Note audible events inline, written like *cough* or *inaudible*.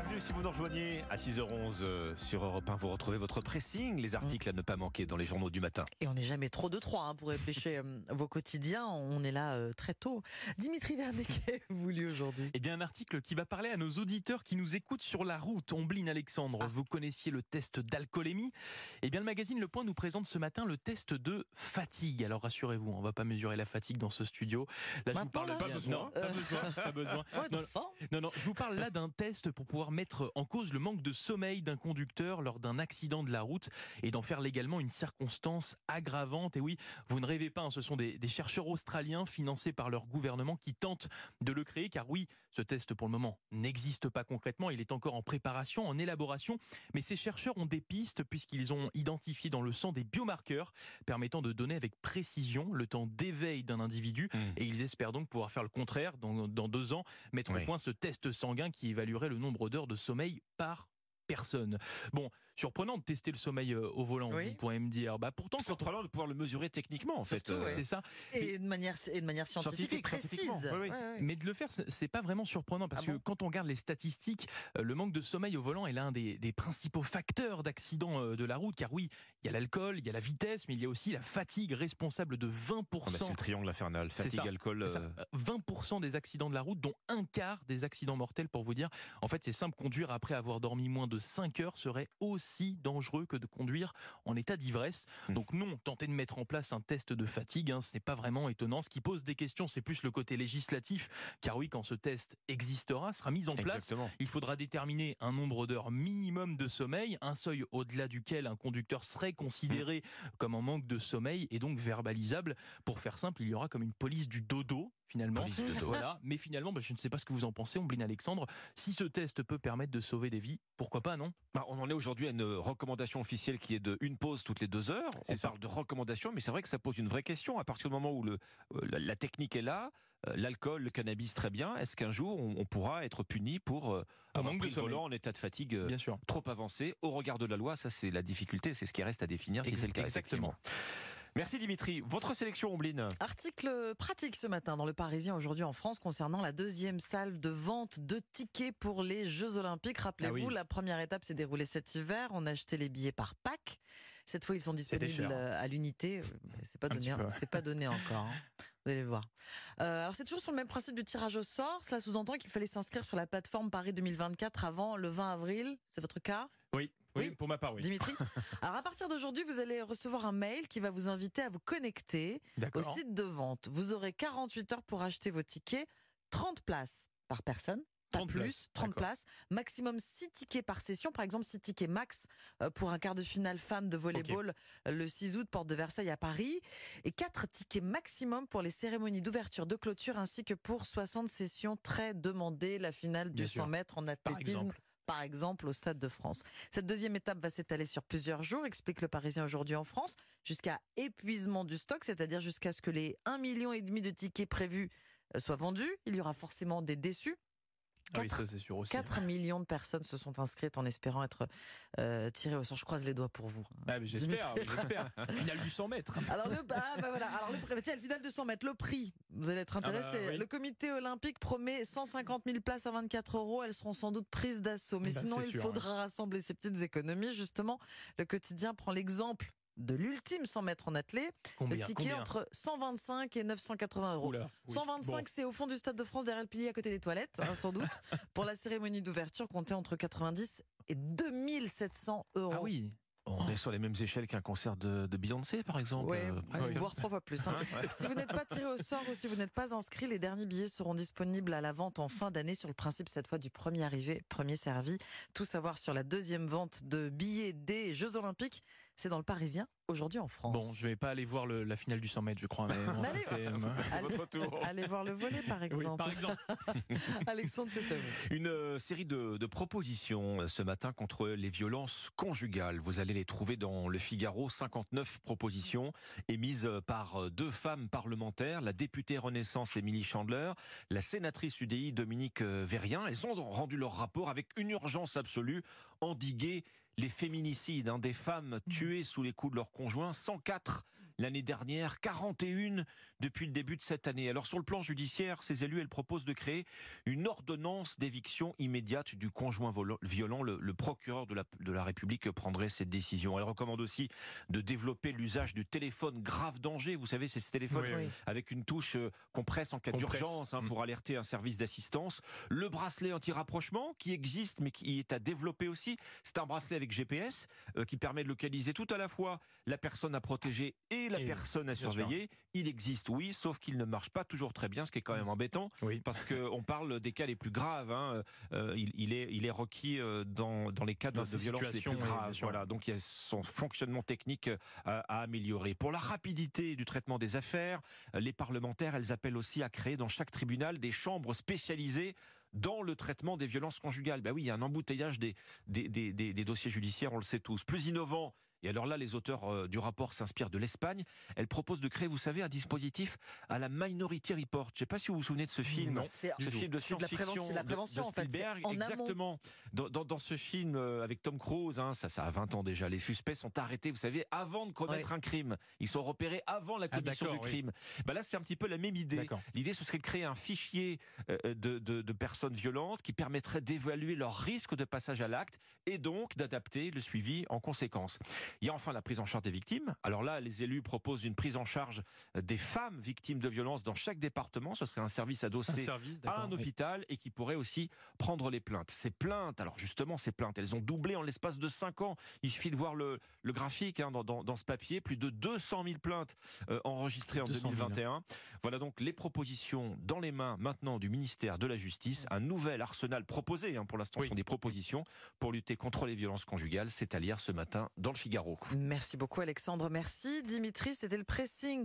Bienvenue si vous nous rejoignez à 6h11 euh, sur Europe 1. Vous retrouvez votre pressing, les articles à ne pas manquer dans les journaux du matin. Et on n'est jamais trop de trois hein, pour réfléchir euh, vos quotidiens. On est là euh, très tôt. Dimitri Vernet, vous lu aujourd'hui? Eh bien, un article qui va parler à nos auditeurs qui nous écoutent sur la route. Omblin Alexandre, vous connaissiez le test d'alcoolémie Eh bien, le magazine Le Point nous présente ce matin le test de fatigue. Alors, rassurez-vous, on va pas mesurer la fatigue dans ce studio. Là, je vous parle Pas besoin. Non, pas besoin, pas *laughs* besoin. Ouais, non, non, je vous parle là d'un test pour pouvoir mettre en cause le manque de sommeil d'un conducteur lors d'un accident de la route et d'en faire légalement une circonstance aggravante. Et oui, vous ne rêvez pas, hein, ce sont des, des chercheurs australiens financés par leur gouvernement qui tentent de le créer, car oui, ce test pour le moment n'existe pas concrètement, il est encore en préparation, en élaboration, mais ces chercheurs ont des pistes puisqu'ils ont identifié dans le sang des biomarqueurs permettant de donner avec précision le temps d'éveil d'un individu Mmh. et ils espèrent donc pouvoir faire le contraire dans, dans deux ans, mettre Oui. au point ce test sanguin qui évaluerait le nombre d'heures de sommeil par personne. Bon, surprenant de tester le sommeil euh, au volant, Oui. vous pourrez me dire. Bah pourtant, on- Surprenant de pouvoir le mesurer techniquement en fait. Surtout, euh, ouais. c'est ça. Et de manière, et de manière scientifique, Scientifique, et précise. oui, oui. Mais de le faire, c'est pas vraiment surprenant parce Ah que bon quand on regarde les statistiques, euh, le manque de sommeil au volant est l'un des, des principaux facteurs d'accidents de la route. Car oui, il y a l'alcool, il y a la vitesse, mais il y a aussi la fatigue responsable de 20%. ah bah, c'est le triangle infernal. Fatigue, ça. alcool. C'est ça. euh, 20% des accidents de la route, dont un quart des accidents mortels, pour vous dire. En fait, c'est simple, conduire après avoir dormi moins de 5 heures serait aussi dangereux que de conduire en état d'ivresse. Hmm. Donc non, tenter de mettre en place un test de fatigue, hein, ce n'est pas vraiment étonnant. Ce qui pose des questions, c'est plus le côté législatif, car oui, quand ce test existera, sera mis en place, Exactement. il faudra déterminer un nombre d'heures minimum de sommeil, un seuil au-delà duquel un conducteur serait considéré comme en manque de sommeil et donc verbalisable. Pour faire simple, il y aura comme une police du dodo finalement. Voilà. Mais finalement, bah, je ne sais pas ce que vous en pensez, Ombline Alexandre. Si ce test peut permettre de sauver des vies, pourquoi pas, non? Bah, on en est aujourd'hui à une recommandation officielle qui est de une pause toutes les deux heures. C'est On ça. parle de recommandation, mais c'est vrai que ça pose une vraie question. À partir du moment où le, euh, la, la technique est là, euh, l'alcool, le cannabis, très bien. Est-ce qu'un jour on, on pourra être puni pour euh, Un manque de volant en état de fatigue euh, Bien sûr. trop avancé au regard de la loi? Ça, c'est la difficulté, c'est ce qui reste à définir si Ex- c'est le cas. exactement. Merci Dimitri. Votre sélection, Ombline Article pratique ce matin dans le Parisien aujourd'hui en France concernant la deuxième salve de vente de tickets pour les Jeux Olympiques. Rappelez-vous, Ah oui. la première étape s'est déroulée cet hiver. On a acheté les billets par pack. Cette fois, ils sont disponibles euh, à l'unité. Euh, C'est pas donné, c'est pas donné *laughs* encore. hein. Vous allez le voir. Euh, alors c'est toujours sur le même principe du tirage au sort. Cela sous-entend qu'il fallait s'inscrire sur la plateforme Paris 2024 avant le 20 avril. C'est votre cas? Oui, Oui. pour ma part, oui. Dimitri *laughs* Alors à partir d'aujourd'hui, vous allez recevoir un mail qui va vous inviter à vous connecter au site de vente. Vous aurez 48 heures pour acheter vos tickets, 30 places par personne. Pas 30 plus, places, 30 d'accord. places, maximum 6 tickets par session, par exemple 6 tickets max euh, pour un quart de finale femme de volleyball euh, le 6 août, porte de Versailles à Paris, et 4 tickets maximum pour les cérémonies d'ouverture, de clôture, ainsi que pour 60 sessions très demandées, la finale du Bien 100 sûr. mètres en athlétisme. Par exemple au Stade de France. Cette deuxième étape va s'étaler sur plusieurs jours, explique le Parisien aujourd'hui en France, jusqu'à épuisement du stock, c'est-à-dire jusqu'à ce que les 1,5 million de tickets prévus euh, soient vendus. Il y aura forcément des déçus. Ah oui, 4, ça c'est sûr aussi. 4 millions de personnes se sont inscrites en espérant être euh, tirées au sort. Je croise les doigts pour vous. Ah, mais j'espère. *laughs* Finale du 100 mètres. Alors le ah, bah voilà. Alors le prix- tiens, le final de 100 mètres, le prix. Vous allez être Ah bah, intéressés. oui. Le Comité olympique promet 150 000 places à 24 euros. Elles seront sans doute prises d'assaut. Mais Bah, sinon, il sûr, faudra rassembler ces petites économies. Justement, le quotidien prend l'exemple de l'ultime 100 mètres en athlée. Combien le ticket entre 125 et 980 euros. Oula, oui. 125, Bon. c'est au fond du Stade de France, derrière le pilier à côté des toilettes, hein, sans doute. *laughs* Pour la cérémonie d'ouverture, comptez entre 90 et 2700 euros. Ah oui. On est sur les mêmes échelles qu'un concert de, de Beyoncé, par exemple. Ouais, euh, voire trois fois plus. hein. *laughs* Si vous n'êtes pas tiré au sort ou si vous n'êtes pas inscrit, les derniers billets seront disponibles à la vente en fin d'année sur le principe cette fois du premier arrivé, premier servi. Tout savoir sur la deuxième vente de billets des Jeux Olympiques, c'est dans le Parisien aujourd'hui en France. Bon, je vais pas aller voir le- la finale du 100 mètres, je crois. Mais *laughs* bon, ça, allez, votre tour. Allez voir le volet par *laughs* Oui, exemple. par exemple. *laughs* Alexandre, c'est à vous. Une euh, série de, de propositions euh, ce matin contre les violences conjugales. Vous allez les trouver dans le Figaro. 59 propositions émises euh, par deux femmes parlementaires, la députée Renaissance Émilie Chandler, la sénatrice UDI Dominique Verrien. Elles ont rendu leur rapport avec une urgence absolue, endiguer les féminicides, hein, des femmes tuées sous les coups de leurs conjoints, 104 l'année dernière, 41 depuis le début de cette année. Alors sur le plan judiciaire, ces élus, elles proposent de créer une ordonnance d'éviction immédiate du conjoint violent. Le, procureur de la, de la République prendrait cette décision. Elle recommande aussi de développer l'usage du téléphone grave danger. Vous savez, c'est ce téléphone avec une touche euh, qu'on presse en cas d'urgence hein, mm. pour alerter un service d'assistance. Le bracelet anti-rapprochement qui existe mais qui est à développer aussi. C'est un bracelet avec GPS euh, qui permet de localiser tout à la fois la personne à protéger et la personne à surveiller. Il existe, oui, sauf qu'il ne marche pas toujours très bien, ce qui est quand même embêtant, oui. parce qu'on parle des cas les plus graves. Hein. Euh, il, est, il est requis dans, dans les cas de, de violence les plus graves. voilà, donc il y a son fonctionnement technique à, à améliorer. Pour la rapidité du traitement des affaires, les parlementaires, elles appellent aussi à créer dans chaque tribunal des chambres spécialisées dans le traitement des violences conjugales. Ben oui, il y a un embouteillage des, des, des, des dossiers judiciaires, on le sait tous. Plus innovant, et alors là, les auteurs euh, du rapport s'inspirent de l'Espagne. Elle propose de créer, vous savez, un dispositif à la Minority Report. Je ne sais pas si vous vous souvenez de ce film. Non, ce film de science-fiction. C'est la prévention, en fait. Exactement. Dans, dans, dans, ce film euh, avec Tom Cruise, hein, ça, ça a 20 ans déjà, les suspects sont arrêtés, vous savez, avant de commettre un crime. Ils sont repérés avant la ah, commission du crime. Bah là, c'est un petit peu la même idée. L'idée, ce serait de créer un fichier euh, de, de, de personnes violentes qui permettrait d'évaluer leur risque de passage à l'acte et donc d'adapter le suivi en conséquence. Il y a enfin la prise en charge des victimes. Alors là, les élus proposent une prise en charge des femmes victimes de violences dans chaque département. Ce serait un service adossé à un hôpital et qui pourrait aussi prendre les plaintes. Ces plaintes, alors justement, ces plaintes, elles ont doublé en l'espace de 5 ans. Il suffit de voir le, graphique hein, dans, ce papier. Plus de 200 000 plaintes euh, enregistrées en 2021. Voilà donc les propositions dans les mains maintenant du ministère de la Justice. Un nouvel arsenal proposé, hein, pour l'instant, sont des propositions pour lutter contre les violences conjugales. C'est à lire ce matin dans le Merci beaucoup Alexandre, merci. Dimitri, c'était le pressing.